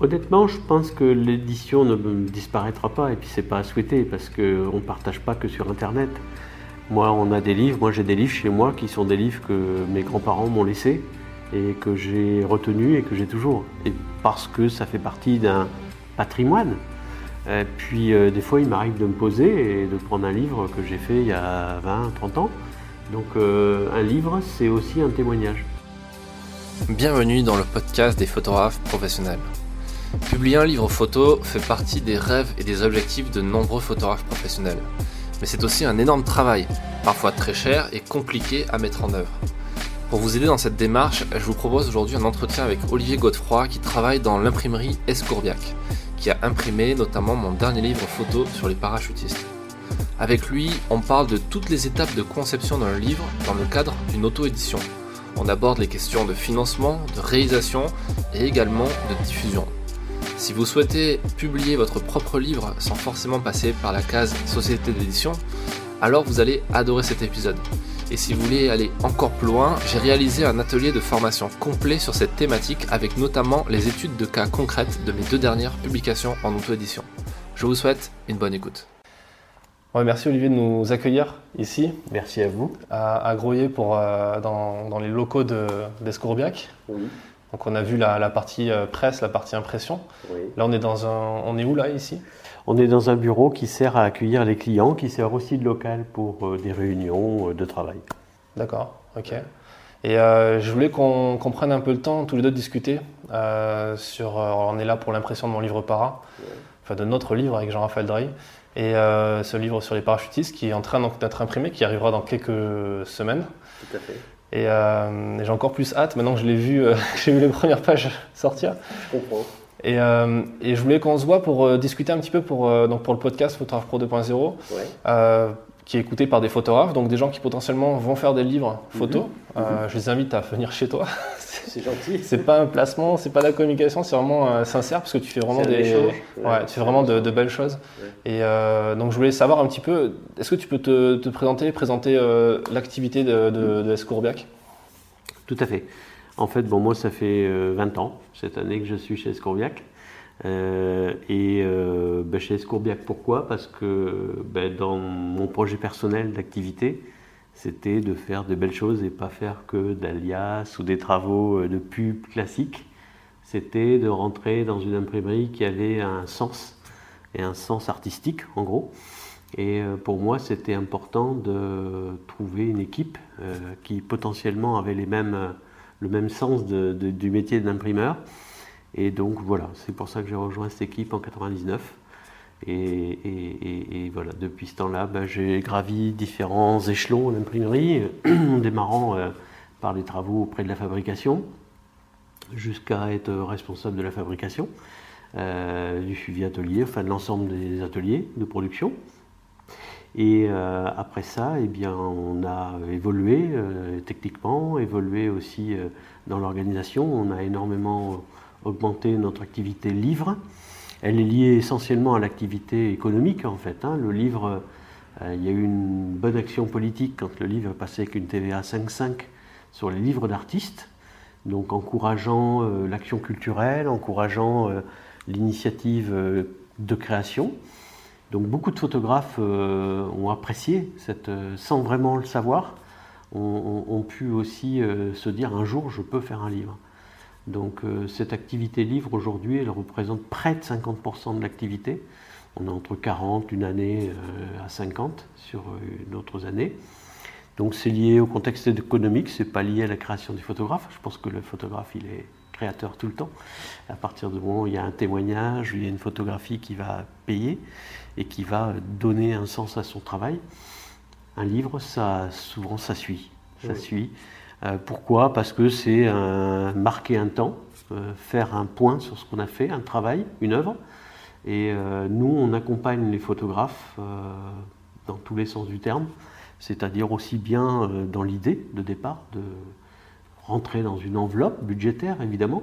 Honnêtement, je pense que l'édition ne disparaîtra pas et puis c'est pas à souhaiter parce qu'on ne partage pas que sur Internet. Moi, on a des livres, moi j'ai des livres chez moi qui sont des livres que mes grands-parents m'ont laissés et que j'ai retenus et que j'ai toujours. Et parce que ça fait partie d'un patrimoine. Puis euh, des fois, il m'arrive de me poser et de prendre un livre que j'ai fait il y a 20, 30 ans. Donc euh, un livre, c'est aussi un témoignage. Bienvenue dans le podcast des photographes professionnels. Publier un livre photo fait partie des rêves et des objectifs de nombreux photographes professionnels. Mais c'est aussi un énorme travail, parfois très cher et compliqué à mettre en œuvre. Pour vous aider dans cette démarche, je vous propose aujourd'hui un entretien avec Olivier Godefroy qui travaille dans l'imprimerie Escourbiac, qui a imprimé notamment mon dernier livre photo sur les parachutistes. Avec lui, on parle de toutes les étapes de conception d'un livre dans le cadre d'une auto-édition. On aborde les questions de financement, de réalisation et également de diffusion. Si vous souhaitez publier votre propre livre sans forcément passer par la case société d'édition, alors vous allez adorer cet épisode. Et si vous voulez aller encore plus loin, j'ai réalisé un atelier de formation complet sur cette thématique avec notamment les études de cas concrètes de mes deux dernières publications en auto-édition. Je vous souhaite une bonne écoute. merci Olivier de nous accueillir ici. Merci à vous. À, Groyer pour, euh, dans, les locaux d'Escourbiac. oui. Donc on a vu la, partie euh, presse, la partie impression. Là on est dans un, on est où là ici? On est dans un bureau qui sert à accueillir les clients, qui sert aussi de local pour euh, des réunions euh, de travail. D'accord, ok. Et je voulais qu'on prenne un peu le temps tous les deux de discuter sur. on est là pour l'impression de mon livre para, enfin de notre livre avec Jean-Raphaël Drey. Et ce livre sur les parachutistes qui est en train d'être imprimé, qui arrivera dans quelques semaines. Tout à fait. Euh, et, j'ai encore plus hâte maintenant que je l'ai vu, euh, j'ai vu les premières pages sortir. Je comprends. Et, euh, et je voulais qu'on se voit pour discuter un petit peu pour, donc pour le podcast Photographe Pro 2.0, ouais. Qui est écouté par des photographes, donc des gens qui potentiellement vont faire des livres photos. Mhm. Mhm. Je les invite à venir chez toi. C'est gentil. c'est pas un placement, c'est pas de la communication, c'est vraiment sincère parce que tu fais vraiment des, ouais, tu fais vraiment de, belles choses. Et donc je voulais savoir un petit peu, est-ce que tu peux te, te présenter, présenter l'activité de, de, de Escourbiac tout à fait. En fait, bon, moi, ça fait 20 euh, ans, cette année, que je suis chez Escourbiac. Euh, et euh, ben, chez Escourbiac, pourquoi? Parce que ben, dans mon projet personnel d'activité, c'était de faire de belles choses et pas faire que d'alias ou des travaux de pub classiques. C'était de rentrer dans une imprimerie qui avait un sens, et un sens artistique, en gros. Et pour moi, c'était important de trouver une équipe euh, qui potentiellement avaient les mêmes, euh, le même sens du métier d'imprimeur. Et donc voilà, c'est pour ça que j'ai rejoint cette équipe en 99. Et, voilà, depuis ce temps-là, ben, j'ai gravi différents échelons l'imprimerie, en démarrant euh, par les travaux auprès de la fabrication, jusqu'à être responsable de la fabrication, du suivi atelier, enfin de l'ensemble des ateliers de production. Et euh, après ça, eh bien, on a évolué euh, techniquement, évolué aussi euh, dans l'organisation. On a énormément augmenté notre activité livre. Elle est liée essentiellement à l'activité économique en fait. Hein. Le livre, il y a eu une bonne action politique quand le livre passait avec une TVA 5,5 sur les livres d'artistes, donc encourageant l'action culturelle, encourageant l'initiative de création. Donc beaucoup de photographes euh, ont apprécié, cette, euh, sans vraiment le savoir, ont, pu aussi euh, se dire un jour je peux faire un livre. Donc cette activité livre aujourd'hui, elle représente près de 50% de l'activité. On est entre 40 une année à 50 sur d'autres années. Donc c'est lié au contexte économique, c'est pas lié à la création du photographe. Je pense que le photographe il est créateur tout le temps. À partir du moment où il y a un témoignage, il y a une photographie qui va payer et qui va donner un sens à son travail, un livre, ça, souvent, ça suit. Ça suit. Euh, pourquoi? Parce que c'est marquer un temps, euh, faire un point sur ce qu'on a fait, un travail, une œuvre. Et euh, nous, on accompagne les photographes dans tous les sens du terme, c'est-à-dire aussi bien dans l'idée de départ, de rentrer dans une enveloppe budgétaire évidemment,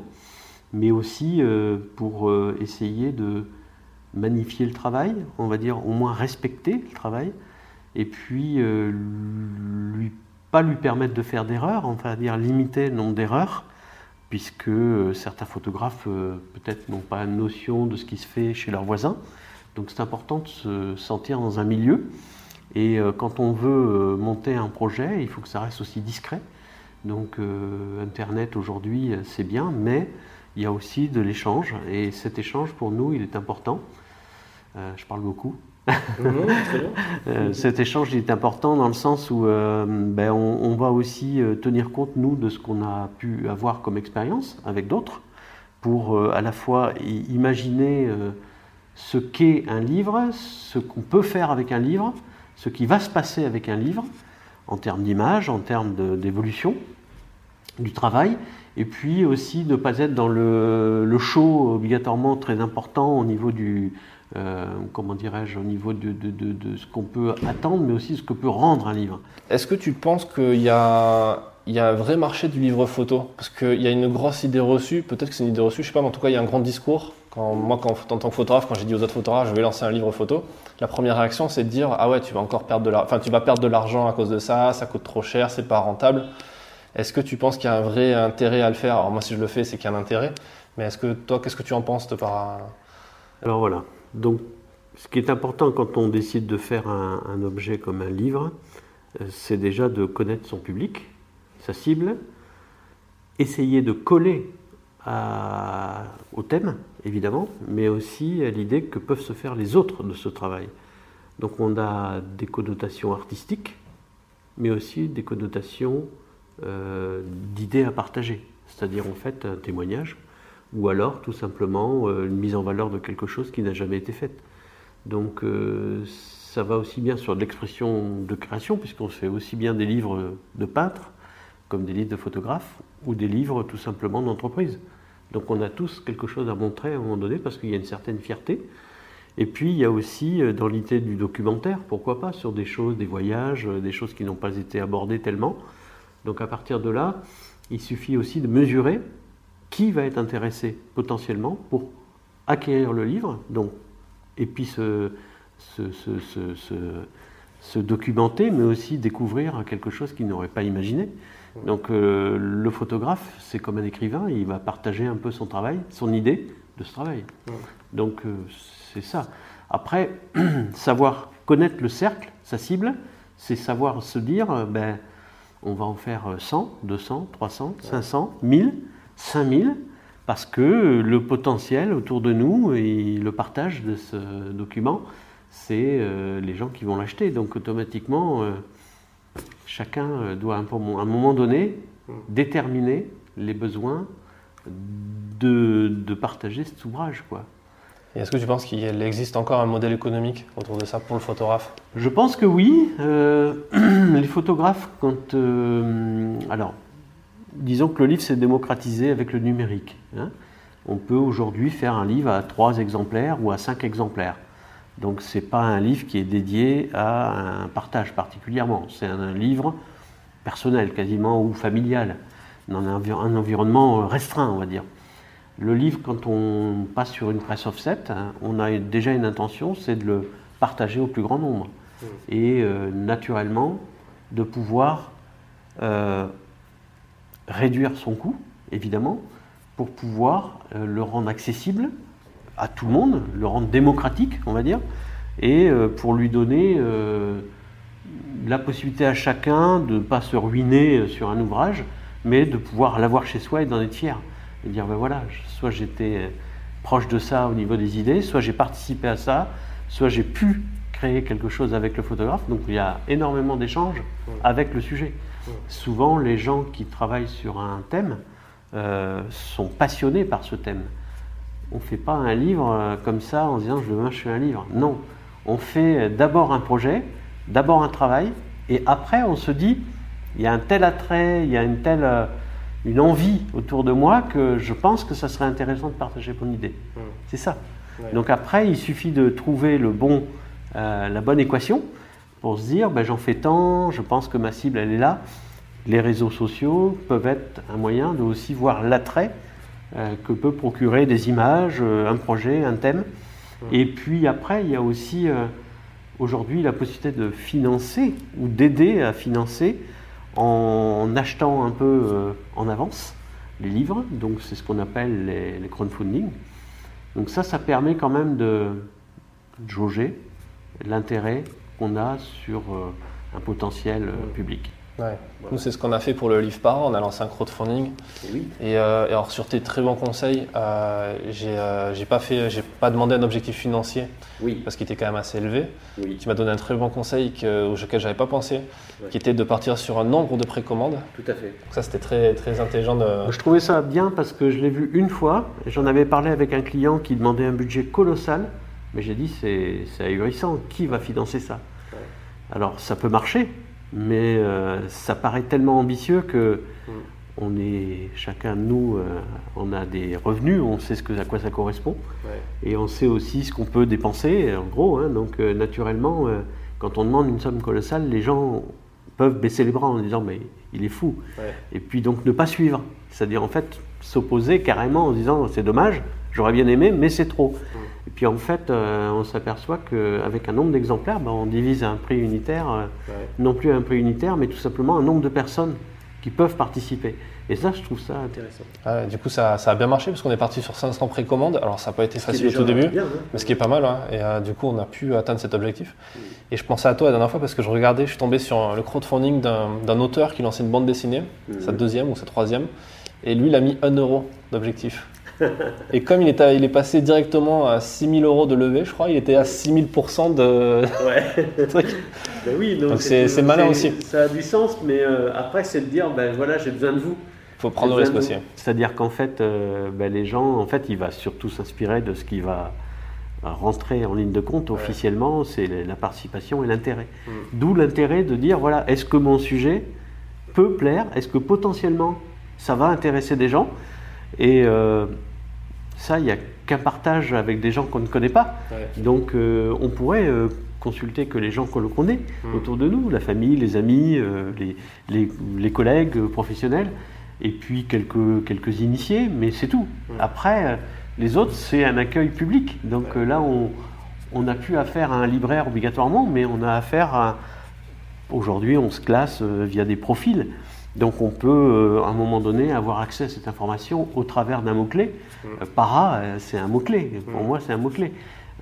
mais aussi euh, pour euh, essayer de magnifier le travail, on va dire au moins respecter le travail, et puis euh, lui, pas lui permettre de faire d'erreurs, on va dire limiter le nombre d'erreurs, puisque certains photographes peut-être n'ont pas notion de ce qui se fait chez leurs voisins. Donc c'est important de se sentir dans un milieu. Et quand on veut monter un projet, il faut que ça reste aussi discret. Donc Internet aujourd'hui, c'est bien, mais il y a aussi de l'échange. Et cet échange, pour nous, il est important. Je parle beaucoup. Euh, cet échange est important dans le sens où euh, ben, on, va aussi euh, tenir compte, nous, de ce qu'on a pu avoir comme expérience avec d'autres, pour à la fois imaginer ce qu'est un livre, ce qu'on peut faire avec un livre, ce qui va se passer avec un livre, en termes d'image, en termes d'évolution du travail, et puis aussi ne pas être dans le, le show obligatoirement très important au niveau du, euh, comment dirais-je, au niveau de, ce qu'on peut attendre, mais aussi ce que peut rendre un livre. Est-ce que tu penses qu'il y a, un vrai marché du livre photo? Parce qu'il y a une grosse idée reçue, peut-être que c'est une idée reçue, je sais pas, mais en tout cas, il y a un grand discours. Moi, en tant que photographe, quand j'ai dit aux autres photographes, je vais lancer un livre photo, la première réaction, c'est de dire Ah ouais, tu vas encore perdre de l'argent, perdre de l'argent à cause de ça, ça coûte trop cher, c'est pas rentable. Est-ce que tu penses qu'il y a un vrai intérêt à le faire? Alors, moi, si je le fais, c'est qu'il y a un intérêt. Mais est-ce que toi, qu'est-ce que tu en penses par... Alors voilà, donc, ce qui est important quand on décide de faire un, objet comme un livre, euh, c'est déjà de connaître son public, sa cible, essayer de coller au thème, évidemment, mais aussi à l'idée que peuvent se faire les autres de ce travail. Donc on a des connotations artistiques, mais aussi des connotations euh, d'idées à partager, c'est-à-dire en fait un témoignage ou alors tout simplement euh, une mise en valeur de quelque chose qui n'a jamais été fait. Donc euh, ça va aussi bien sur l'expression de création, puisqu'on fait aussi bien des livres de peintres, comme des livres de photographes, ou des livres tout simplement d'entreprise. Donc on a tous quelque chose à montrer à un moment donné, parce qu'il y a une certaine fierté. Et puis il y a aussi dans l'idée du documentaire, pourquoi pas, sur des choses, des voyages, des choses qui n'ont pas été abordées tellement. Donc à partir de là, il suffit aussi de mesurer qui va être intéressé potentiellement pour acquérir le livre, donc, et puis se, se, documenter, mais aussi découvrir quelque chose qu'il n'aurait pas imaginé. Donc euh, le photographe, c'est comme un écrivain, il va partager un peu son travail, son idée de ce travail. Donc euh, c'est ça. Après, savoir connaître le cercle, sa cible, c'est savoir se dire, euh, ben, on va en faire 100, 200, 300, 500, 1000 5000 parce que le potentiel autour de nous et le partage de ce document, c'est euh, les gens qui vont l'acheter. Donc automatiquement, euh, chacun euh, doit à un moment donné déterminer les besoins de, de partager cet ouvrage. Quoi. Et est-ce que tu penses qu'il existe encore un modèle économique autour de ça pour le photographe? Je pense que oui. les photographes, quand... alors, disons que le livre s'est démocratisé avec le numérique. Hein. On peut aujourd'hui faire un livre à trois exemplaires ou à cinq exemplaires. Donc ce n'est pas un livre qui est dédié à un partage particulièrement. C'est un, livre personnel quasiment ou familial, dans un, environnement restreint, on va dire. Le livre, quand on passe sur une presse offset, hein, on a déjà une intention, c'est de le partager au plus grand nombre. Mmh. Et euh, naturellement, de pouvoir euh, réduire son coût, évidemment, pour pouvoir euh, le rendre accessible à tout le monde, le rendre démocratique, on va dire, et pour lui donner la possibilité à chacun de ne pas se ruiner sur un ouvrage, mais de pouvoir l'avoir chez soi et d'en être fier. Et dire, ben voilà, soit j'étais proche de ça au niveau des idées, soit j'ai participé à ça, soit j'ai pu créer quelque chose avec le photographe. Donc il y a énormément d'échanges avec le sujet. Souvent, les gens qui travaillent sur un thème euh, sont passionnés par ce thème. On ne fait pas un livre euh, comme ça en disant je demain je fais un livre. Non, on fait d'abord un projet, d'abord un travail, et après on se dit il y a un tel attrait, il y a une telle euh, une envie autour de moi que je pense que ça serait intéressant de partager mon idée. C'est ça. Donc après, il suffit de trouver le bon, la bonne équation pour se dire ben, j'en fais tant, je pense que ma cible elle est là. Les réseaux sociaux peuvent être un moyen de aussi voir l'attrait euh, que peut procurer des images, euh, un projet, un thème. Et puis après, il y a aussi euh, aujourd'hui la possibilité de financer ou d'aider à financer en achetant un peu en avance les livres, donc c'est ce qu'on appelle les, les crowdfunding. Donc ça, ça permet quand même de jauger l'intérêt qu'on a sur euh, un potentiel euh, public. Ouais. Nous, c'est ce qu'on a fait pour le livre par an. On a lancé un crowdfunding. Oui. Et, euh, et alors, sur tes très bons conseils, euh, j'ai euh, j'ai pas, fait- j'ai pas demandé un objectif financier Oui, parce qu'il était quand même assez élevé. oui, Tu m'as donné un très bon conseil que, auquel j'avais pas pensé, Ouais. qui était de partir sur un nombre de précommandes. tout à fait. Donc ça, c'était très, très intelligent de. Je trouvais ça bien parce que je l'ai vu une fois. J'en avais parlé avec un client qui demandait un budget colossal. Mais j'ai dit, c'est c'est ahurissant. Qui va financer ça? Ouais. Alors, ça peut marcher, mais euh, ça paraît tellement ambitieux que Mm. on est, chacun de nous, euh, on a des revenus, on sait ce que, à quoi ça correspond. Et on sait aussi ce qu'on peut dépenser, en gros. hein. donc, euh, naturellement, euh, quand on demande une somme colossale, les gens peuvent baisser les bras en disant Mais il est fou. Ouais. Et puis, donc, ne pas suivre. C'est-à-dire, en fait, s'opposer carrément en disant C'est dommage, j'aurais bien aimé, mais c'est trop. Et puis, en fait, euh, on s'aperçoit qu'avec un nombre d'exemplaires, ben, on divise un prix unitaire, euh, Ouais. non plus un prix unitaire, mais tout simplement un nombre de personnes qui peuvent participer. Et ça, je trouve ça intéressant. Ouais, du coup, ça, ça a bien marché parce qu'on est parti sur 500 précommandes. Alors, ça n'a pas été facile au tout début. Mais ce qui est pas mal, hein. et euh, du coup on a pu atteindre cet objectif. Et je pensais à toi la dernière fois parce que je regardais, je suis tombé sur le crowdfunding d'un auteur qui lançait une bande dessinée, Mhm. sa deuxième ou sa troisième, et lui il a mis 1 euro d'objectif. Et comme il est, à- il est passé directement à 6000 euros de levée, je crois, il était à 6000% de Ouais. truc. Ben oui, Donc c'est- malin aussi. Ça a du sens, mais euh, après, c'est de dire, ben voilà, j'ai besoin de vous. faut prendre le risque aussi. C'est-à-dire qu'en fait, euh, ben, les gens, en fait, il va surtout s'inspirer de ce qui va rentrer en ligne de compte officiellement, c'est la la participation et l'intérêt. Mm. D'où l'intérêt de dire, voilà, est-ce que mon sujet peut plaire? Est-ce que potentiellement ça va intéresser des gens? Et euh, ça, il n'y a qu'un partage avec des gens qu'on ne connaît pas. Ouais. Donc euh, on pourrait euh, consulter que les gens que l'on connaît Mm. autour de nous, la famille, les amis, les, les- les collègues professionnels, et puis quelques, quelques initiés, mais c'est tout. Mm. Après, les autres, c'est un accueil public. Donc Ouais. là, on on n'a plus affaire à un libraire obligatoirement, mais on a affaire à... Aujourd'hui, on se classe via des profils. Donc on peut, euh, à un moment donné, avoir accès à cette information au travers d'un mot-clé. Mm. Euh, para, euh, c'est un mot-clé. Pour Mm. moi, c'est un mot-clé.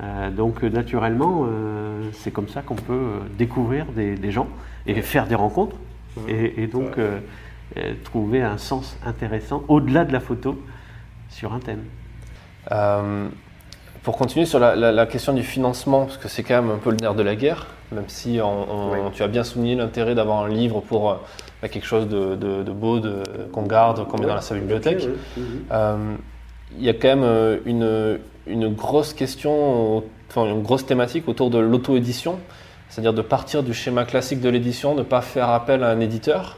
Euh, donc naturellement, euh, c'est comme ça qu'on peut découvrir des, des gens et faire des rencontres Mm. et, et donc euh, trouver un sens intéressant au-delà de la photo sur un thème. Pour continuer sur la, la- la question du financement, parce que c'est quand même un peu le nerf de la guerre, même si on- on- Oui. tu as bien souligné l'intérêt d'avoir un livre pour bah, quelque chose de, de- de beau, qu'on garde, qu'on met dans sa bibliothèque. Euh, Il y a quand même euh, une, une grosse question, enfin une grosse thématique autour de l'auto-édition, c'est-à-dire de partir du schéma classique de l'édition, de ne pas faire appel à un éditeur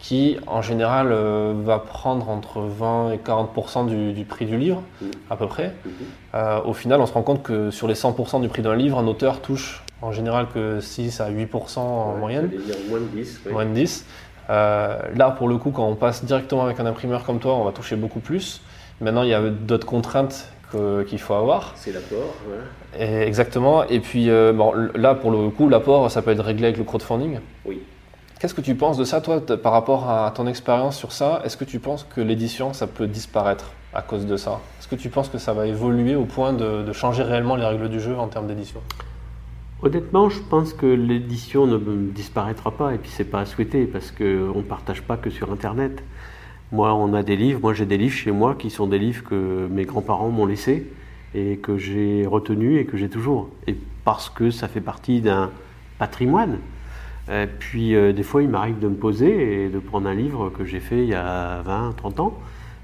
qui, en général, euh, va prendre entre 20 et 40 du, du prix du livre, Mhm. à peu près. Euh, au final, on se rend compte que sur les 100% du prix d'un livre, un auteur touche en général que 6 à 8% en moyenne Moins de 10. moins de 10. Euh, là, pour le coup, quand on passe directement avec un imprimeur comme toi, on va toucher beaucoup plus. Maintenant, il y a d'autres contraintes qu'il faut avoir. C'est l'apport. Et exactement. Et puis, euh, bon, là, pour le coup, l'apport, ça peut être réglé avec le crowdfunding. Oui. Qu'est-ce que tu penses de ça, toi, par rapport à ton expérience sur ça? Est-ce que tu penses que l'édition, ça peut disparaître à cause de ça? Est-ce que tu penses que ça va évoluer au point de, de changer réellement les règles du jeu en termes d'édition? Honnêtement, je pense que l'édition ne disparaîtra pas et puis c'est pas à souhaiter parce qu'on ne partage pas que sur Internet. Moi, on a des livres, moi j'ai des livres chez moi qui sont des livres que mes grands-parents m'ont laissés et que j'ai retenus et que j'ai toujours. Et parce que ça fait partie d'un patrimoine. Puis euh, des fois, il m'arrive de me poser et de prendre un livre que j'ai fait il y a 20, 30 ans.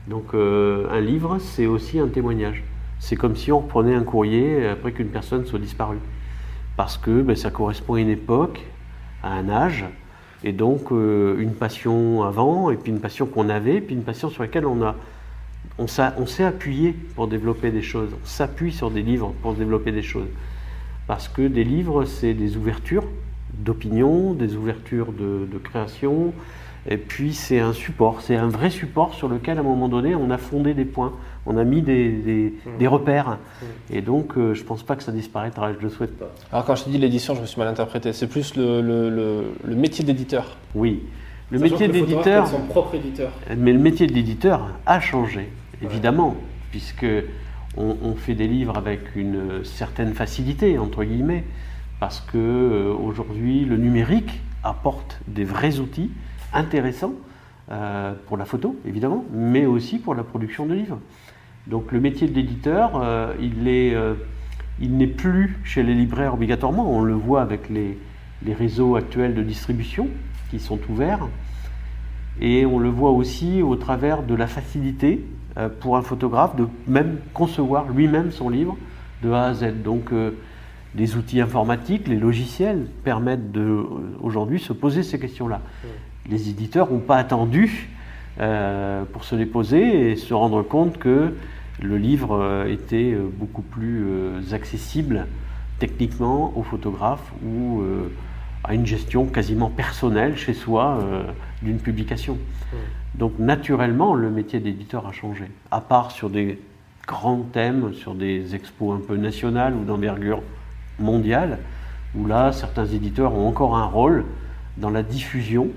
Donc euh, un livre, c'est aussi un témoignage. C'est comme si on reprenait un courrier après qu'une personne soit disparue parce que ben, ça correspond à une époque, à un âge, et donc euh, une passion avant, et puis une passion qu'on avait, et puis une passion sur laquelle on a, on, on s'est appuyé pour développer des choses. On s'appuie sur des livres pour développer des choses, parce que des livres, c'est des ouvertures d'opinion, des ouvertures de, de création, et puis c'est un support, c'est un vrai support sur lequel à un moment donné on a fondé des points, on a mis des, des- des repères, et donc euh, je pense pas que ça disparaîtra, je le souhaite pas. Alors, quand je te dis l'édition, je me suis mal interprété. C'est plus le, le- le- le métier d'éditeur. Oui, Le métier d'éditeur. son propre éditeur. Mais le métier d'éditeur a changé, évidemment, puisque on, fait des livres avec une certaine facilité, entre guillemets, parce que euh, aujourd'hui le numérique apporte des vrais outils intéressants euh, pour la photo, évidemment, mais aussi pour la production de livres. Donc le métier de l'éditeur, euh, il est, il n'est plus chez les libraires obligatoirement. On le voit avec les, les réseaux actuels de distribution qui sont ouverts. Et on le voit aussi au travers de la facilité euh, pour un photographe de même concevoir lui-même son livre de A à Z. Donc euh, les outils informatiques, les logiciels permettent de euh, aujourd'hui se poser ces questions-là. Les éditeurs n'ont pas attendu pour se les poser et se rendre compte que le livre était beaucoup plus accessible techniquement aux photographes ou à une gestion quasiment personnelle chez soi d'une publication. Donc naturellement, le métier d'éditeur a changé, à part sur des grands thèmes, sur des expos un peu nationales ou d'envergure mondiale, où là, certains éditeurs ont encore un rôle dans la diffusion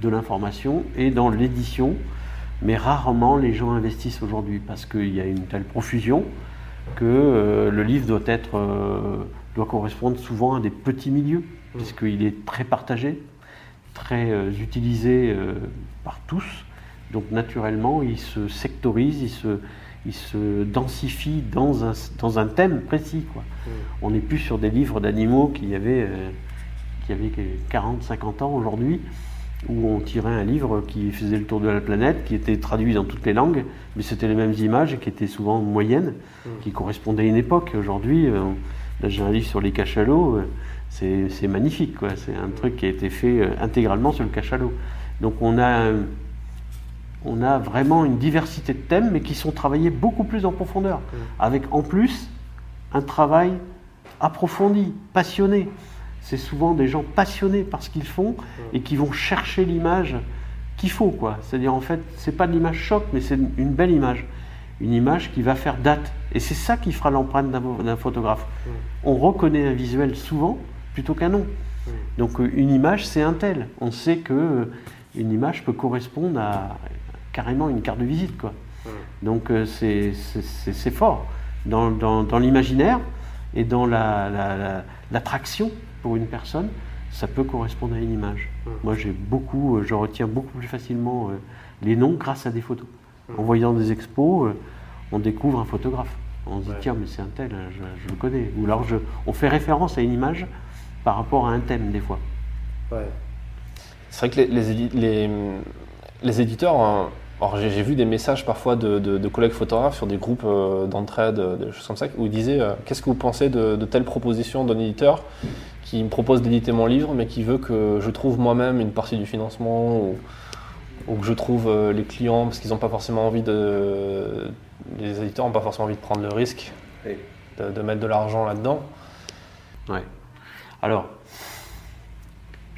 de l'information et dans l'édition, mais rarement les gens investissent aujourd'hui parce qu'il y a une telle profusion que euh, le livre doit, être, euh, doit correspondre souvent à des petits milieux, mmh. puisqu'il est très partagé, très euh, utilisé par tous. Donc naturellement, il se sectorise, il se, il se densifie dans un, dans un thème précis. Quoi. Mm. On n'est plus sur des livres d'animaux qui avaient, qui avaient 40, 50 ans aujourd'hui, où on tirait un livre qui faisait le tour de la planète, qui était traduit dans toutes les langues, mais c'était les mêmes images et qui étaient souvent moyennes, mm. qui correspondaient à une époque. Aujourd'hui, euh, là j'ai un livre sur les cachalots, euh, c'est magnifique. C'est un truc qui a été fait intégralement sur le cachalot. Donc on a on a vraiment une diversité de thèmes, mais qui sont travaillés beaucoup plus en profondeur, mm. avec en plus un travail approfondi, passionné. C'est souvent des gens passionnés par ce qu'ils font mm. et qui vont chercher l'image qu'il faut, quoi. C'est-à-dire en fait, c'est pas de l'image choc, mais c'est une belle image, une image qui va faire date. Et c'est ça qui fera l'empreinte d'un photographe. Mm. On reconnaît un visuel souvent plutôt qu'un nom. Donc euh, une image, c'est un tel. On sait que euh, une image peut correspondre à carrément une carte de visite. Quoi. Donc euh, c'est fort dans, dans, l'imaginaire et dans l'attraction la, pour une personne, ça peut correspondre à une image. Moi j'ai beaucoup, euh, je retiens beaucoup plus facilement euh, les noms grâce à des photos. En voyant des expos, on découvre un photographe. On se dit tiens mais c'est un tel, je, le connais. Ou alors je, on fait référence à une image par rapport à un thème des fois. C'est vrai que les, les, les, les éditeurs hein, alors j'ai vu des messages parfois de, collègues photographes sur des groupes euh, d'entraide, euh, des choses comme ça, où ils disaient euh, Qu'est-ce que vous pensez de, telle proposition d'un éditeur? Qui me propose d'éditer mon livre, mais qui veut que je trouve moi-même une partie du financement ou, que je trouve les clients parce qu'ils n'ont pas forcément envie de. Les éditeurs n'ont pas forcément envie de prendre le risque de, de mettre de l'argent là-dedans. Ouais. Alors,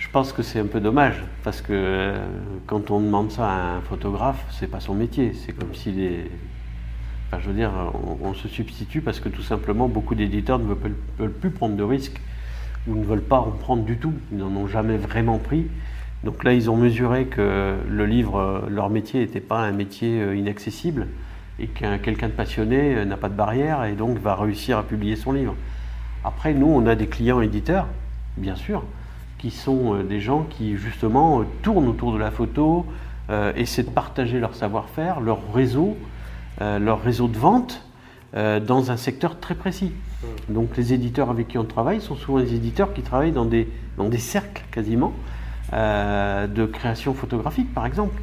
je pense que c'est un peu dommage parce que euh, quand on demande ça à un photographe, c'est pas son métier. C'est comme s'il est. Enfin, je veux dire, on, se substitue parce que tout simplement beaucoup d'éditeurs ne veulent, plus prendre de risques ou ne veulent pas en prendre du tout. Ils n'en ont jamais vraiment pris. Donc là, ils ont mesuré que le livre, euh, leur métier n'était pas un métier euh, inaccessible et qu'un quelqu'un de passionné n'a pas de barrière et donc va réussir à publier son livre. Après, nous, on a des clients éditeurs, bien sûr, qui sont euh, des gens qui justement euh, tournent autour de la photo, euh, essaient de partager leur savoir-faire, leur réseau, leur réseau de vente dans un secteur très précis. Mmh. Donc les éditeurs avec qui on travaille sont souvent des éditeurs qui travaillent dans des, dans des cercles quasiment de création photographique par exemple.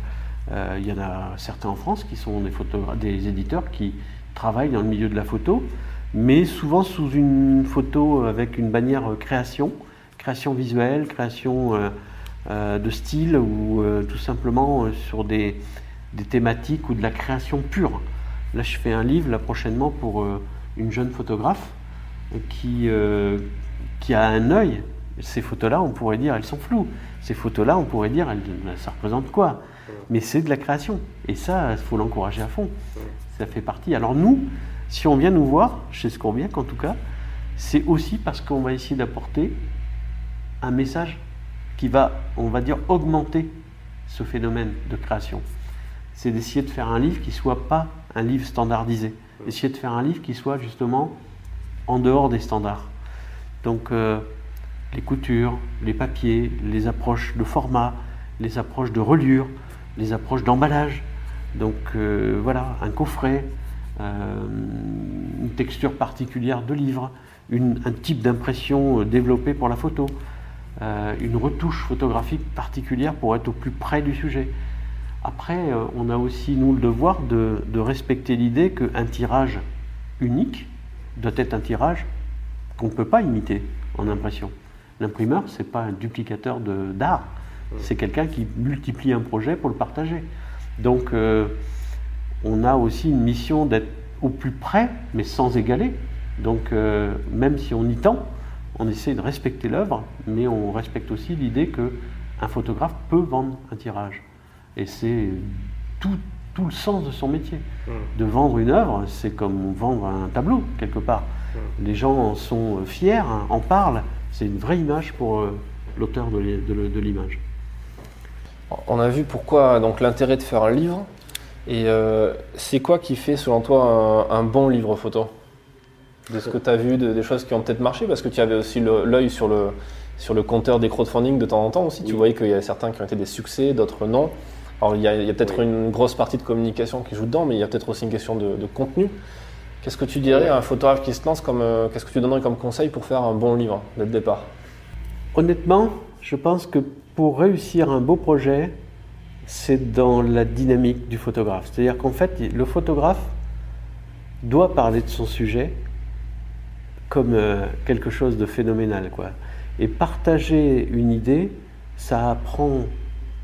Il y en a certains en France qui sont des, des éditeurs qui travaillent dans le milieu de la photo, mais souvent sous une photo avec une bannière création création visuelle, création euh, euh, de style ou euh, tout simplement sur des, thématiques ou de la création pure. Là, je fais un livre là prochainement pour une jeune photographe qui, qui a un œil. Ces photos-là, on pourrait dire, elles sont floues. Ces photos-là, on pourrait dire, ça représente quoi? Mais c'est de la création. Et ça, il faut l'encourager à fond. Ça fait partie. Alors nous, si on vient nous voir, chez Scourbiac en tout cas, c'est aussi parce qu'on va essayer d'apporter un message qui va, on va dire, augmenter ce phénomène de création. C'est d'essayer de faire un livre qui soit pas un livre standardisé. Essayer de faire un livre qui soit justement en dehors des standards. Donc euh, les coutures, les papiers, les approches de format, les approches de reliure, les approches d'emballage. Donc euh, voilà, un coffret, euh, une texture particulière de livre, un type d'impression développé pour la photo, une retouche photographique particulière pour être au plus près du sujet. Après, on a aussi, nous, le devoir de, de respecter l'idée qu'un tirage unique doit être un tirage qu'on ne peut pas imiter en impression. L'imprimeur, ce n'est pas un duplicateur d'art, c'est quelqu'un qui multiplie un projet pour le partager. Donc, euh, on a aussi une mission d'être au plus près, mais sans égaler. Donc, euh, même si on y tend, on essaie de respecter l'œuvre, mais on respecte aussi l'idée qu'un photographe peut vendre un tirage. Et c'est tout, tout, le sens de son métier. Mmh. De vendre une œuvre, c'est comme vendre un tableau, quelque part. Mmh. Les gens en sont fiers, hein, en parlent, c'est une vraie image pour euh, l'auteur de l'image. On a vu pourquoi donc l'intérêt de faire un livre. Et euh, c'est quoi qui fait selon toi un, bon livre photo? De ce que tu as vu, des choses qui ont peut-être marché Parce que tu avais aussi l'œil sur le, sur le compteur des crowdfunding de temps en temps aussi. Tu voyais qu'il y a certains qui ont été des succès, d'autres non. Alors il y a, peut-être une grosse partie de communication qui joue dedans, mais il y a peut-être aussi une question de, de contenu. Qu'est-ce que tu dirais à un photographe qui se lance comme euh, qu'est-ce que tu donnerais comme conseil pour faire un bon livre dès le départ? Honnêtement, je pense que pour réussir un beau projet, c'est dans la dynamique du photographe. C'est-à-dire qu'en fait, le photographe doit parler de son sujet comme euh, quelque chose de phénoménal, quoi. Et partager une idée, ça prend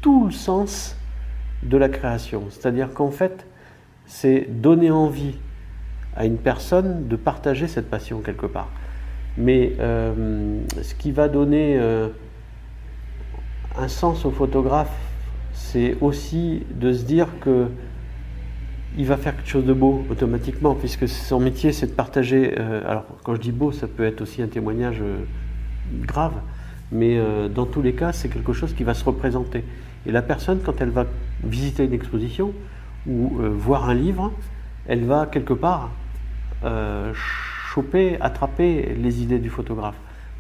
tout le sens de la création. C'est-à-dire qu'en fait, c'est donner envie à une personne de partager cette passion quelque part. Mais euh, ce qui va donner euh, un sens au photographe, c'est aussi de se dire que il va faire quelque chose de beau automatiquement, puisque son métier c'est de partager. Euh, alors quand je dis beau, ça peut être aussi un témoignage grave, mais dans tous les cas, c'est quelque chose qui va se représenter. Et la personne, quand elle va visiter une exposition ou voir un livre, elle va quelque part euh, choper, attraper les idées du photographe,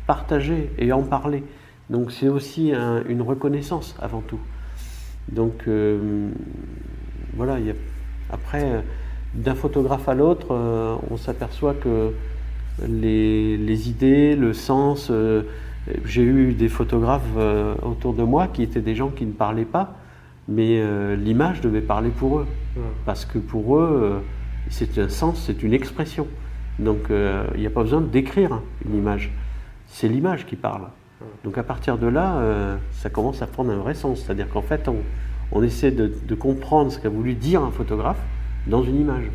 partager et en parler. Donc c'est aussi une reconnaissance avant tout. Donc euh, voilà, après, d'un photographe à l'autre, euh, on s'aperçoit que les, idées, le sens, j'ai eu des photographes autour de moi qui étaient des gens qui ne parlaient pas, mais l'image devait parler pour eux. Parce que pour eux, c'est un sens, c'est une expression. Donc euh, il n'y a pas besoin de décrire une image. C'est l'image qui parle. Donc à partir de là, euh, ça commence à prendre un vrai sens. C'est-à-dire qu'en fait, on, essaie de, comprendre ce qu'a voulu dire un photographe dans une image.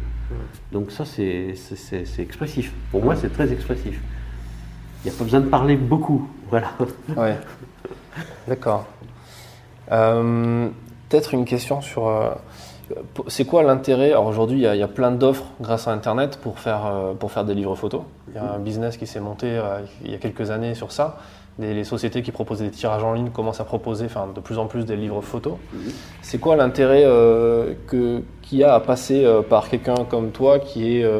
Donc ça, c'est expressif. Pour moi, c'est très expressif. Il n'y a pas besoin de parler beaucoup. Voilà. D'accord. Euh, peut-être une question sur c'est quoi l'intérêt Alors aujourd'hui, il, y, a plein d'offres grâce à Internet pour faire, euh, pour faire des livres photos. Il y a un business qui s'est monté euh, il y a quelques années sur ça. Les, sociétés qui proposent des tirages en ligne commencent à proposer de plus en plus des livres photos. C'est quoi l'intérêt euh, qu'il y a à passer par quelqu'un comme toi qui est,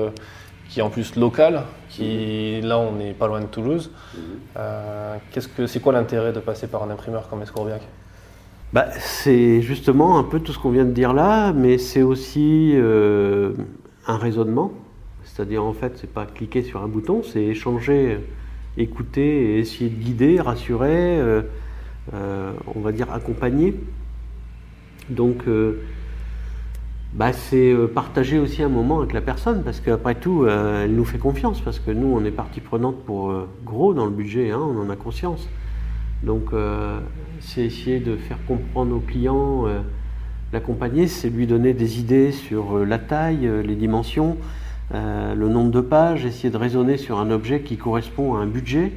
qui est en plus local qui, Là, on n'est pas loin de Toulouse. Qu'est-ce que, c'est quoi l'intérêt de passer par un imprimeur comme Escourbiac? Bah, C'est justement un peu tout ce qu'on vient de dire là, mais c'est aussi euh, un raisonnement. C'est-à-dire, en fait, c'est pas cliquer sur un bouton, c'est échanger, écouter et essayer de guider, rassurer, euh, euh, on va dire accompagner. Donc, bah, c'est partager aussi un moment avec la personne, parce qu'après tout, elle nous fait confiance, parce que nous, on est partie prenante pour gros dans le budget, hein, on en a conscience. Donc, euh, c'est essayer de faire comprendre aux clients, euh, l'accompagner, c'est lui donner des idées sur euh, la taille, les dimensions, le nombre de pages, essayer de raisonner sur un objet qui correspond à un budget.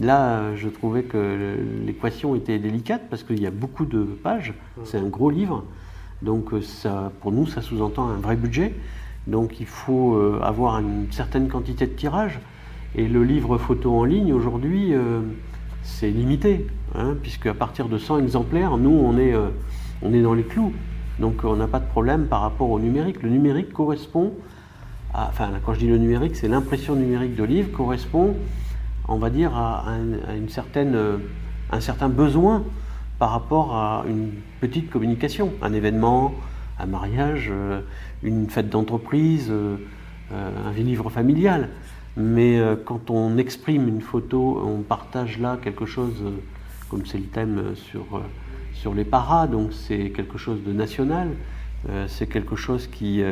là, je trouvais que l'équation était délicate parce qu'il y a beaucoup de pages, c'est un gros livre, donc ça, pour nous, ça sous-entend un vrai budget. Donc il faut avoir une certaine quantité de tirage. Et le livre photo en ligne, aujourd'hui, euh, c'est limité, hein, puisque à partir de 100 exemplaires, nous, on est, euh, on est dans les clous. Donc on n'a pas de problème par rapport au numérique. Le numérique correspond, à, enfin quand je dis le numérique, c'est l'impression numérique de livre correspond, on va dire, à, certaine, euh, un certain besoin par rapport à une petite communication, un événement, un mariage, une fête d'entreprise, un livre familial. Mais euh, quand on exprime une photo, on partage là quelque chose, euh, comme c'est le thème euh, sur, sur les paras, donc c'est quelque chose de national, c'est quelque chose qui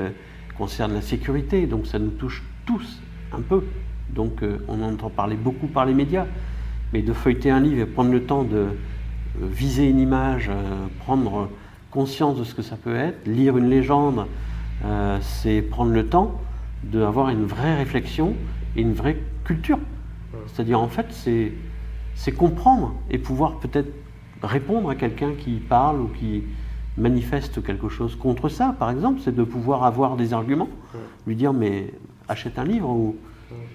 concerne la sécurité, donc ça nous touche tous un peu. Donc on entend parler beaucoup par les médias, mais de feuilleter un livre et prendre le temps de viser une image, prendre conscience de ce que ça peut être, lire une légende, c'est prendre le temps d'avoir une vraie réflexion une vraie culture. C'est-à-dire, en fait, c'est comprendre et pouvoir peut-être répondre à quelqu'un qui parle ou qui manifeste quelque chose contre ça, par exemple, c'est de pouvoir avoir des arguments, lui dire mais achète un livre ou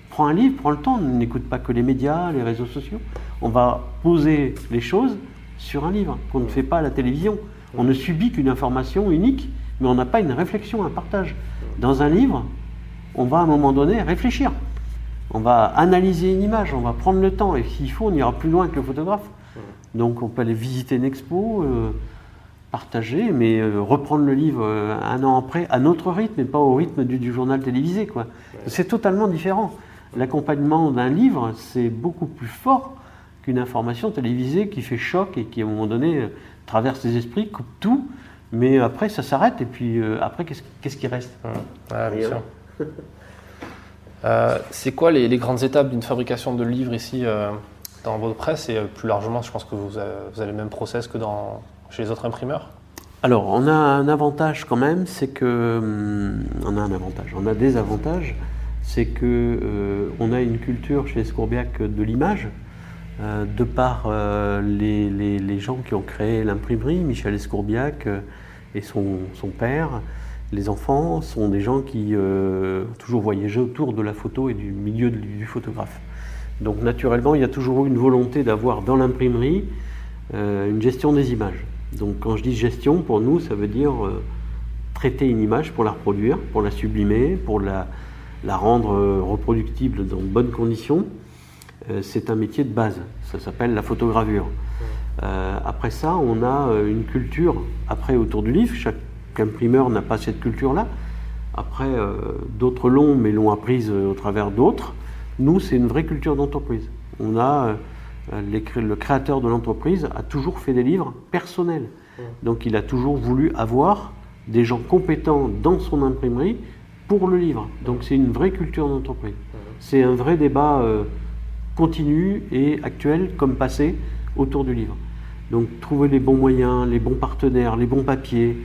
prends un livre, prends le temps, n'écoute pas que les médias, les réseaux sociaux. On va poser les choses sur un livre qu'on ne fait pas à la télévision. On ne subit qu'une information unique, mais on n'a pas une réflexion, un partage. Dans un livre, on va à un moment donné réfléchir on va analyser une image, on va prendre le temps, et s'il faut, on ira plus loin que le photographe. Donc on peut aller visiter une expo, euh, partager, mais euh, reprendre le livre euh, un an après à notre rythme et pas au rythme du, journal télévisé. Quoi. C'est totalement différent. L'accompagnement d'un livre, c'est beaucoup plus fort qu'une information télévisée qui fait choc et qui, à un moment donné, traverse les esprits, coupe tout, mais après, ça s'arrête, et puis après, qu'est-ce qui reste? Ah, bien sûr. Euh, c'est quoi les, grandes étapes d'une fabrication de livres ici euh, dans votre presse et euh, plus largement, je pense que vous avez, le même process que chez les autres imprimeurs? Alors, on a un avantage quand même, c'est que hum, on a un avantage, on a des avantages, c'est que on a une culture chez Scourbiac de l'image. de par les, gens qui ont créé l'imprimerie, Michel Escourbiac et son père, les enfants sont des gens qui euh, ont toujours voyagé autour de la photo et du milieu du photographe. Donc naturellement, il y a toujours eu une volonté d'avoir dans l'imprimerie euh, une gestion des images. Donc quand je dis gestion, pour nous, ça veut dire euh, traiter une image pour la reproduire, pour la sublimer, pour la, rendre reproductible dans de bonnes conditions. c'est un métier de base, ça s'appelle la photogravure. après ça, on a une culture après autour du livre. Imprimeur n'a pas cette culture-là. Après, euh, d'autres l'ont, mais l'ont apprise euh, au travers d'autres. Nous, c'est une vraie culture d'entreprise. On a euh, le créateur de l'entreprise a toujours fait des livres personnels. Donc, il a toujours voulu avoir des gens compétents dans son imprimerie pour le livre. Donc, c'est une vraie culture d'entreprise. C'est un vrai débat continu et actuel comme passé autour du livre. Donc, trouver les bons moyens, les bons partenaires, les bons papiers,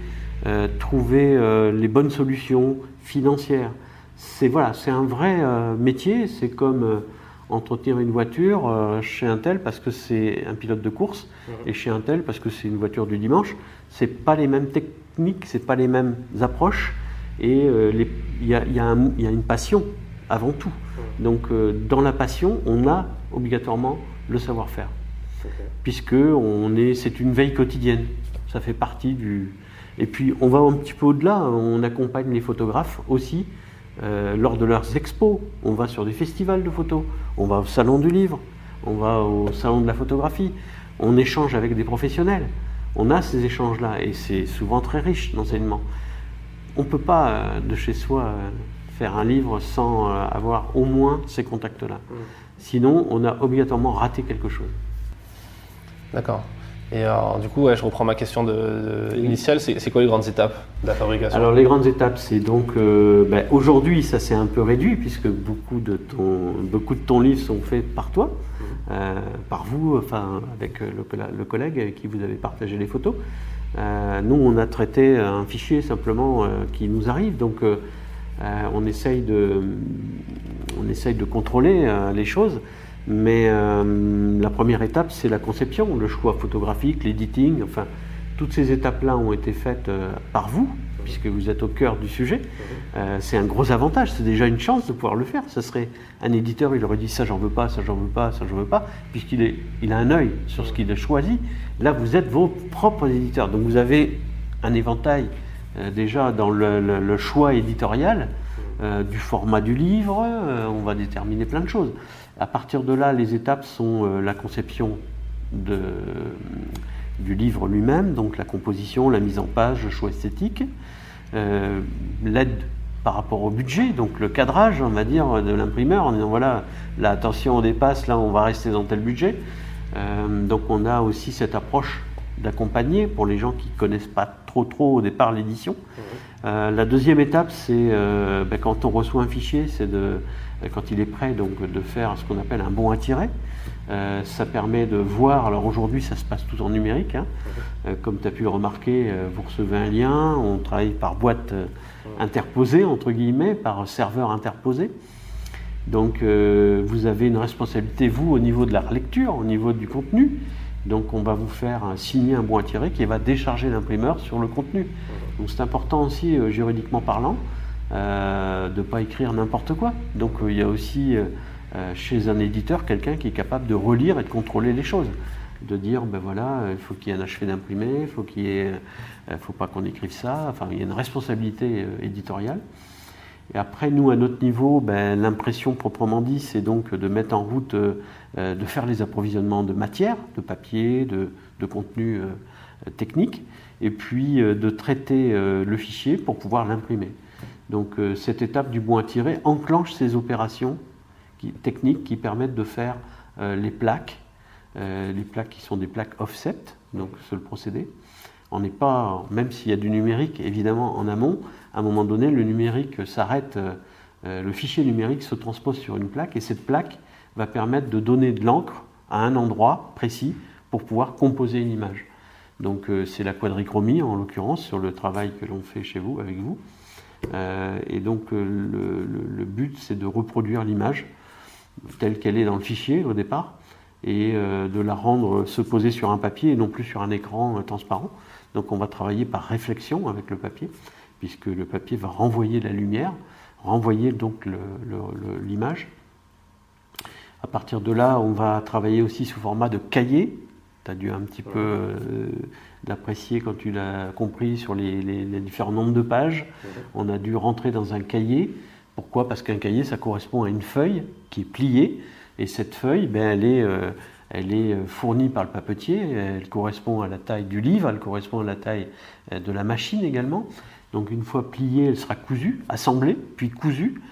euh, trouver euh, les bonnes solutions financières. C'est voilà, c'est un vrai euh, métier. C'est comme entretenir une voiture chez un tel parce que c'est un pilote de course et chez un tel parce que c'est une voiture du dimanche. C'est pas les mêmes techniques, c'est pas les mêmes approches et il y, y, a une passion avant tout. Donc dans la passion, on a obligatoirement le savoir-faire, puisque on est, c'est une veille quotidienne. Ça fait partie du, et puis on va un petit peu au-delà, on accompagne les photographes aussi euh, lors de leurs expos. On va sur des festivals de photos, on va au salon du livre, on va au salon de la photographie, on échange avec des professionnels. On a ces échanges-là et c'est souvent très riche d'enseignement. On ne peut pas euh, de chez soi euh, faire un livre sans avoir au moins ces contacts-là. Mmh. Sinon, on a obligatoirement raté quelque chose. D'accord. Et alors, du coup, je reprends ma question de, initiale. C'est quoi les grandes étapes de la fabrication? Alors, les grandes étapes, c'est donc euh, ben, aujourd'hui, ça s'est un peu réduit puisque beaucoup de ton, beaucoup de ton livre sont faits par toi, mhm. euh, par vous, enfin avec le, le, collègue avec qui vous avez partagé les photos. Euh, nous, on a traité un fichier simplement qui nous arrive, donc on essaye de, on essaye de contrôler les choses. Mais euh, la première étape, c'est la conception, le choix photographique, l'editing, enfin, toutes ces étapes-là ont été faites euh, par vous, puisque vous êtes au cœur du sujet. Euh, c'est un gros avantage, c'est déjà une chance de pouvoir le faire. Ce serait un éditeur, il aurait dit ça j'en veux pas, ça j'en veux pas, ça j'en veux pas, puisqu'il est, il a un œil sur ce qu'il a choisi. Là, vous êtes vos propres éditeurs, donc vous avez un éventail euh, déjà dans le, choix éditorial euh, du format du livre. on va déterminer plein de choses. À partir de là, les étapes sont la conception de du livre lui-même, donc la composition, la mise en page, le choix esthétique, euh, l'aide par rapport au budget, donc le cadrage, on va dire, de l'imprimeur, en disant voilà, là attention on dépasse, là on va rester dans tel budget. Euh, donc on a aussi cette approche d'accompagner pour les gens qui connaissent pas trop trop au départ l'édition. Euh, la deuxième étape, c'est ben, quand on reçoit un fichier, c'est de quand il est prêt donc de faire ce qu'on appelle un bon tirer. Euh, ça permet de voir, alors aujourd'hui ça se passe tout en numérique, hein. euh, comme tu as pu remarquer, euh, vous recevez un lien, on travaille par boîte interposée, entre guillemets, par serveur interposé. Donc vous avez une responsabilité, vous, au niveau de la lecture, au niveau du contenu. Donc on va vous faire signer un bon tirer qui va décharger l'imprimeur sur le contenu. Donc c'est important aussi, juridiquement parlant, de ne pas écrire n'importe quoi. Donc il y a aussi euh, chez un éditeur quelqu'un qui est capable de relire et de contrôler les choses. De dire, ben voilà, il faut qu'il y ait un achevé d'imprimer, il faut qu'il euh, faut pas qu'on écrive ça. Enfin, il y a une responsabilité euh, éditoriale. Et après, nous, à notre niveau, ben, l'impression proprement dit, c'est donc de mettre en route, de faire les approvisionnements de matière, de papier, de, de contenu technique, et puis de traiter le fichier pour pouvoir l'imprimer. Donc cette étape du bon à tirer enclenche ces opérations techniques qui permettent de faire euh, les plaques, euh, les plaques qui sont des plaques offset, donc c'est le procédé. On n'est pas, même s'il y a du numérique évidemment en amont, à un moment donné le numérique s'arrête, euh, le fichier numérique se transpose sur une plaque et cette plaque va permettre de donner de l'encre à un endroit précis pour pouvoir composer une image. Donc c'est la quadrichromie en l'occurrence sur le travail que l'on fait chez vous, avec vous. Et donc le but c'est de reproduire l'image telle qu'elle est dans le fichier au départ, et euh, de la rendre se poser sur un papier et non plus sur un écran euh, transparent. Donc on va travailler par réflexion avec le papier, puisque le papier va renvoyer la lumière, renvoyer donc l'image. À partir de là, on va travailler aussi sous format de cahier. Tu as dû un petit peu euh, l'apprécier quand tu l'as compris sur les, les, différents nombres de pages. On a dû rentrer dans un cahier pourquoi? Parce qu'un cahier, ça correspond à une feuille qui est pliée, et cette feuille, ben, elle, est, euh, elle est euh, fournie par le papetier, elle correspond à la taille du livre, elle correspond à la taille euh, de la machine également. Donc une fois pliée, elle sera cousue, assemblée, puis cousue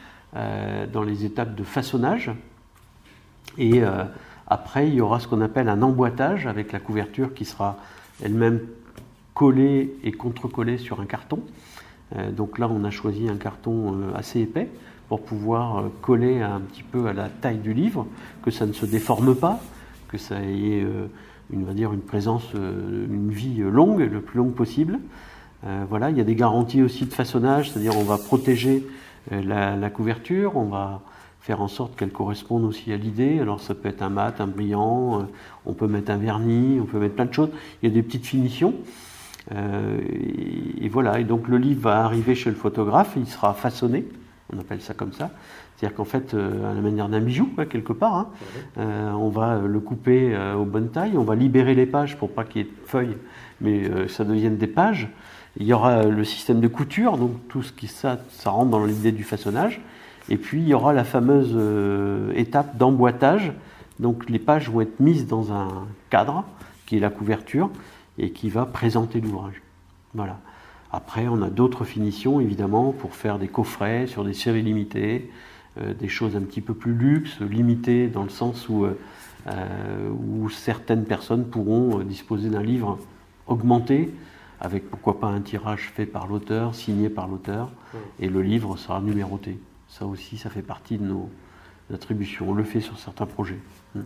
dans les étapes de façonnage. Et après, il y aura ce qu'on appelle un emboîtage avec la couverture qui sera elle-même collée et contre-collée sur un carton. Euh, donc là, on a choisi un carton euh, assez épais pour pouvoir euh, coller un petit peu à la taille du livre, que ça ne se déforme pas, que ça ait une, va dire, une présence, une vie longue, le plus longue possible. voilà, il y a des garanties aussi de façonnage, c'est-à-dire on va protéger la, couverture, on va faire en sorte qu'elle corresponde aussi à l'idée. Alors ça peut être un mat, un brillant, on peut mettre un vernis, on peut mettre plein de choses. Il y a des petites finitions. Euh, et, voilà, et donc le livre va arriver chez le photographe, il sera façonné, on appelle ça comme ça. C'est-à-dire qu'en fait, euh, à la manière d'un bijou, quelque part, hein, euh, on va le couper aux bonnes tailles, on va libérer les pages pour pas qu'il y ait de feuilles, mais ça devienne des pages. Il y aura le système de couture, donc tout ce qui ça, ça rentre dans l'idée du façonnage. Et puis il y aura la fameuse étape d'emboîtage. Donc les pages vont être mises dans un cadre qui est la couverture et qui va présenter l'ouvrage. Voilà. Après, on a d'autres finitions, évidemment, pour faire des coffrets sur des séries limitées, euh, des choses un petit peu plus luxe, limitées dans le sens où, euh, euh, où certaines personnes pourront disposer d'un livre augmenté, avec pourquoi pas un tirage fait par l'auteur, signé par l'auteur, et le livre sera numéroté. Ça aussi, ça fait partie de nos attributions. On le fait sur certains projets.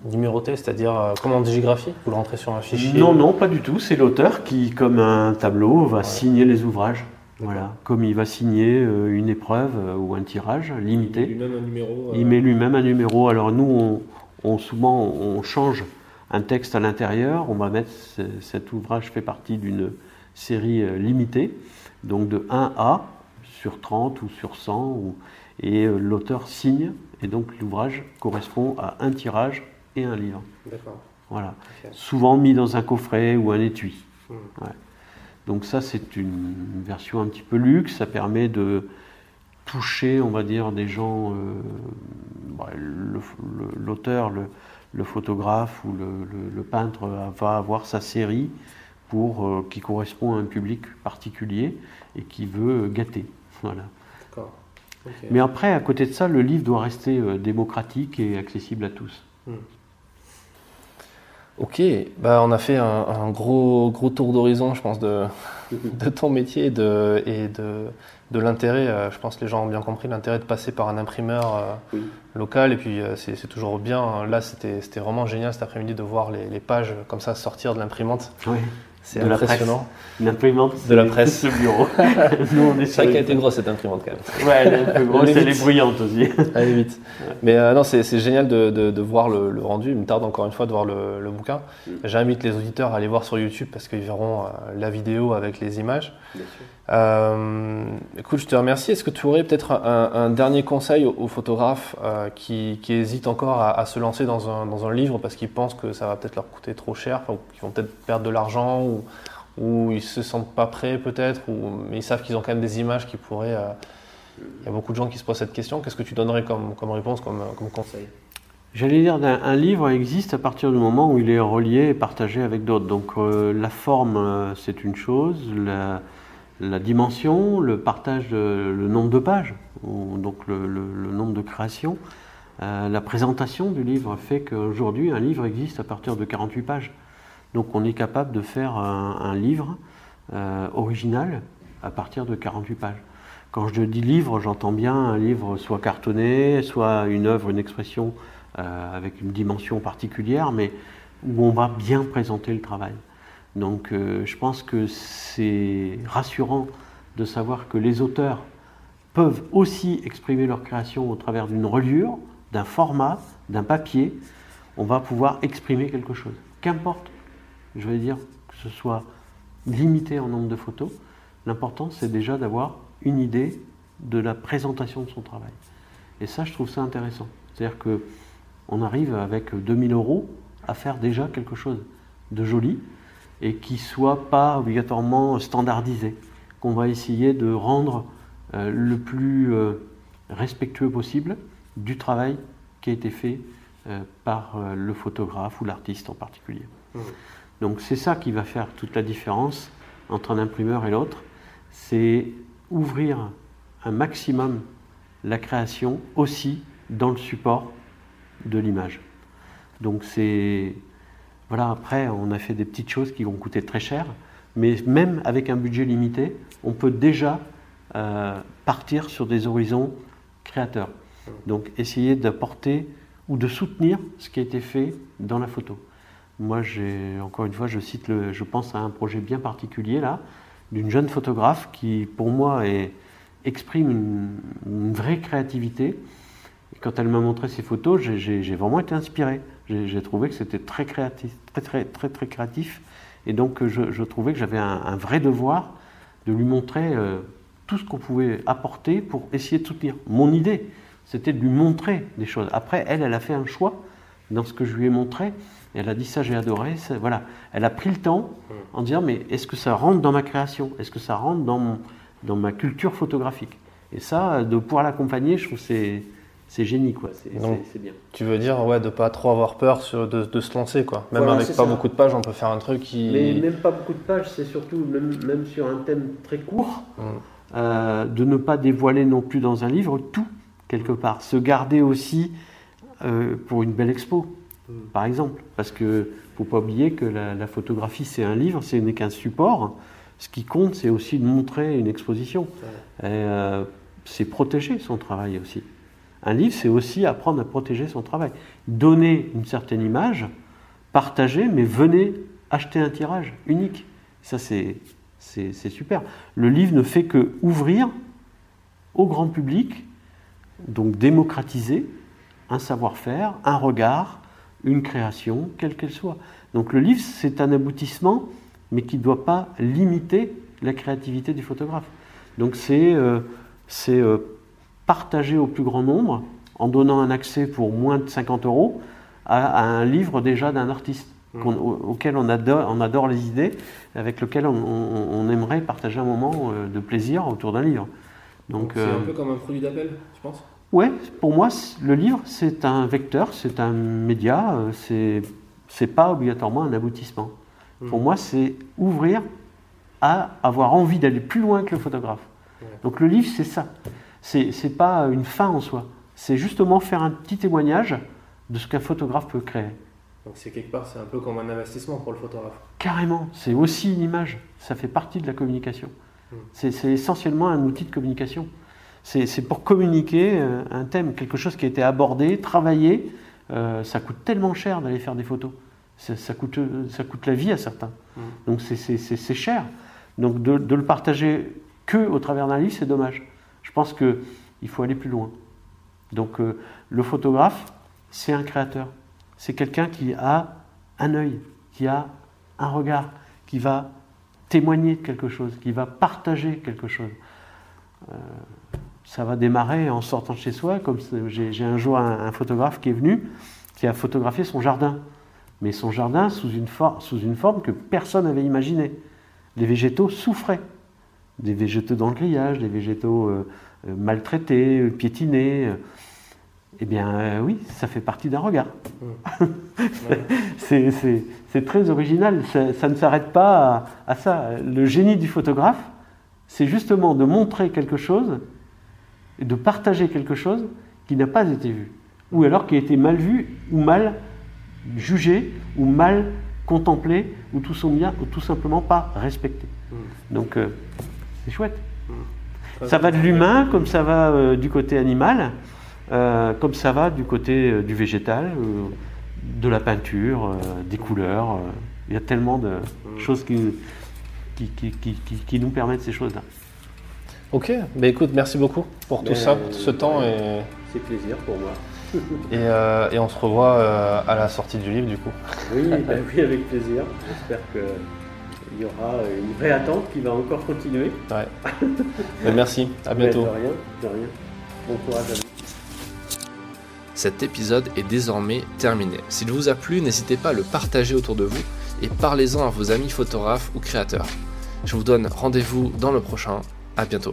Numéroté, c'est-à-dire euh, comme en digigraphie Vous le rentrez sur un fichier Non, non, pas du tout. C'est l'auteur qui, comme un tableau, va signer les ouvrages. Voilà, comme il va signer euh, une épreuve euh, ou un tirage limité. Il met lui-même un numéro. Il met lui-même un numéro. Alors nous, on, souvent, on change un texte à l'intérieur. On va mettre cet ouvrage fait partie d'une série euh, limitée, donc de 1A sur 30 ou sur 100, ou- et euh, l'auteur signe, et donc l'ouvrage correspond à un tirage et un livre. D'accord. Voilà. Souvent mis dans un coffret ou un étui. Hmm. Ouais. Donc ça, c'est une version un petit peu luxe. Ça permet de toucher, on va dire, des gens, euh, bah, le- le- l'auteur, le, photographe ou le, le- le peintre va avoir sa série pour, euh, qui correspond à un public particulier et qui veut gâter. Voilà. Mais après, à côté de ça, le livre doit rester euh, démocratique et accessible à tous. Ok, bah on a fait un, un gros, gros tour d'horizon, je pense, de, de ton métier et de, et de, de l'intérêt. euh, Je pense que les gens ont bien compris l'intérêt de passer par un imprimeur euh, Oui. local. Et puis, euh, c'est toujours bien. Là, c'était c'était vraiment génial cet après-midi de voir les, les pages comme ça sortir de l'imprimante. Oui. C'est De la impressionnant. L'imprimante, De la presse. ce bureau. Nous, on est C'est vrai qu'elle était grosse cette imprimante quand même. Ouais, elle est un peu grosse, elle est bruyante aussi. Allez vite. Mais euh, non, c'est génial de, de- de voir le, le rendu. Il me tarde encore une fois de voir le, le bouquin. Mm. J'invite les auditeurs à aller voir sur YouTube parce qu'ils verront euh, la vidéo avec les images. Euh, écoute, je te remercie. Est-ce que tu aurais peut-être un, un dernier conseil aux, aux photographes qui, qui hésitent encore à, à se lancer dans un, dans un livre parce qu'ils pensent que ça va peut-être leur coûter trop cher, qu'ils vont peut-être perdre de l'argent ou, ou ils se sentent pas prêts peut-être, mais ils savent qu'ils ont quand même des images qui pourraient. euh, il y a beaucoup de gens qui se posent cette question. Qu'est-ce que tu donnerais comme, réponse, comme, conseil? J'allais dire, un, livre existe à partir du moment où il est relié et partagé avec d'autres. Donc euh, la forme, euh, c'est une chose, la, dimension, le partage, le nombre de pages, donc le, nombre de créations, la présentation du livre fait qu'aujourd'hui, un livre existe à partir de 48 pages. Donc on est capable de faire un, livre euh, original à partir de 48 pages. Quand je dis livre, j'entends bien un livre soit cartonné, soit une œuvre, une expression euh, avec une dimension particulière, mais où on va bien présenter le travail. Donc euh, je pense que c'est rassurant de savoir que les auteurs peuvent aussi exprimer leur création au travers d'une reliure, d'un format, d'un papier. On va pouvoir exprimer quelque chose. Qu'importe, je vais dire que ce soit limité en nombre de photos, l'important c'est déjà d'avoir une idée de la présentation de son travail. Et ça, je trouve ça intéressant. C'est-à-dire que on arrive avec 2000 euros à faire déjà quelque chose de joli et qui soit pas obligatoirement standardisé, qu'on va essayer de rendre euh, le plus euh, respectueux possible du travail qui a été fait euh, par le photographe ou l'artiste en particulier. Mhm. Donc c'est ça qui va faire toute la différence entre un imprimeur et l'autre, c'est ouvrir un maximum la création aussi dans le support de l'image. Donc c'est voilà après on a fait des petites choses qui vont coûter très cher, mais même avec un budget limité, on peut déjà euh, partir sur des horizons créateurs. Donc essayer d'apporter ou de soutenir ce qui a été fait dans la photo. Moi, j'ai encore une fois, je cite, je pense à un projet bien particulier là, d'une jeune photographe qui, pour moi, exprime une, vraie créativité. Quand elle m'a montré ses photos, j'ai- vraiment été inspiré. J'ai trouvé que c'était très créatif, très très très très créatif. Et donc, je, trouvais que j'avais un, un vrai devoir de lui montrer euh, tout ce qu'on pouvait apporter pour essayer de soutenir. Mon idée, c'était de lui montrer des choses. Après, elle, elle a fait un choix dans ce que je lui ai montré. Et elle a dit ça, j'ai adoré. ça- voilà. Elle a pris le temps en disant mais est-ce que ça rentre dans ma création? Est-ce que ça rentre dans, mon- dans ma culture photographique? Et ça, de pouvoir l'accompagner, je trouve c'est c'est génie quoi. C'est bien. Tu veux dire ouais, de pas trop avoir peur sur- de, de se lancer quoi. Même Voilà, avec pas ça. beaucoup de pages, on peut faire un truc qui. Mais même pas beaucoup de pages, c'est surtout même, même sur un thème très court, Mm. euh, de ne pas dévoiler non plus dans un livre tout quelque part. Se garder aussi euh, pour une belle expo, par exemple, parce que faut pas oublier que la, photographie c'est un livre, ce n'est qu'un support. Ce qui compte, c'est aussi de montrer une exposition. Euh, c'est protéger son travail aussi. Un livre, c'est aussi apprendre à protéger son travail. Donner une certaine image, partager, mais venez acheter un tirage unique. Ça, c'est super. Le livre ne fait que ouvrir au grand public, donc démocratiser un savoir-faire, un regard, une création, quelle qu'elle soit. Donc le livre, c'est un aboutissement mais qui ne doit pas limiter la créativité du photographe. Donc c'est euh, c'est, euh, partager au plus grand nombre, en donnant un accès pour moins de 50 euros, à, à un livre déjà d'un artiste. Mmh. auquel on adore, on adore les idées, avec lequel on, on- on aimerait partager un moment euh, de plaisir autour d'un livre. Donc, c'est euh, un peu comme un produit d'appel, je pense. Ouais, pour moi, le livre, c'est un vecteur, c'est un média, euh, c'est c'est pas obligatoirement un aboutissement. Mhm. Pour moi, c'est ouvrir à avoir envie d'aller plus loin que le photographe. Ouais. Donc le livre, c'est ça. C'est c'est pas une fin en soi. C'est justement faire un petit témoignage de ce qu'un photographe peut créer. Donc c'est quelque part, c'est un peu comme un investissement pour le photographe. Carrément, c'est aussi une image. Ça fait partie de la communication. Mhm. C'est c'est essentiellement un outil de communication. C'est pour communiquer euh, un thème, quelque chose qui a été abordé, travaillé. Euh, ça coûte tellement cher d'aller faire des photos. Ça, ça coûte, ça coûte la vie à certains. Mhm. Donc c'est- cher. Donc de, de le partager que au travers d'un livre, c'est dommage. Je pense qu'il faut aller plus loin. Donc euh, le photographe, c'est un créateur. C'est quelqu'un qui a un œil, qui a un regard, qui va témoigner de quelque chose, qui va partager quelque chose. Euh, ça va démarrer en sortant de chez soi, comme j'ai un jour un, un photographe qui est venu, qui a photographié son jardin. Mais son jardin sous une, for- sous une forme que personne n'avait imaginée. Les végétaux souffraient. Des végétaux dans le grillage, des végétaux euh, euh, maltraités, euh, piétinés. Eh bien euh, oui, ça fait partie d'un regard. C'est- très original, ça, ça ne s'arrête pas à, à ça. Le génie du photographe, c'est justement de montrer quelque chose et de partager quelque chose qui n'a pas été vu, ou alors qui a été mal vu, ou mal jugé, ou mal contemplé, ou tout, son bien, ou tout simplement pas respecté. Mm. Donc euh, c'est chouette. Très Ça va de l'humain comme ça va euh, du côté animal, euh, comme ça va du côté du végétal, de la peinture, des couleurs. Il y a tellement de choses qui, qui, qui, qui, qui- qui nous permettent ces choses-là. Ok, bah écoute, merci beaucoup pour tout Mais, ça, pour ce temps et, C'est plaisir pour moi. et, euh, et on se revoit euh, à la sortie du livre du coup. Oui, bah oui, avec plaisir. J'espère qu'il y aura une vraie attente qui va encore continuer. Ouais. Mais merci, à Mais bientôt. De rien, de rien. Bon courage à vous. Cet épisode est désormais terminé. S'il vous a plu, n'hésitez pas à le partager autour de vous et parlez-en à vos amis photographes ou créateurs. Je vous donne rendez-vous dans le prochain. À bientôt.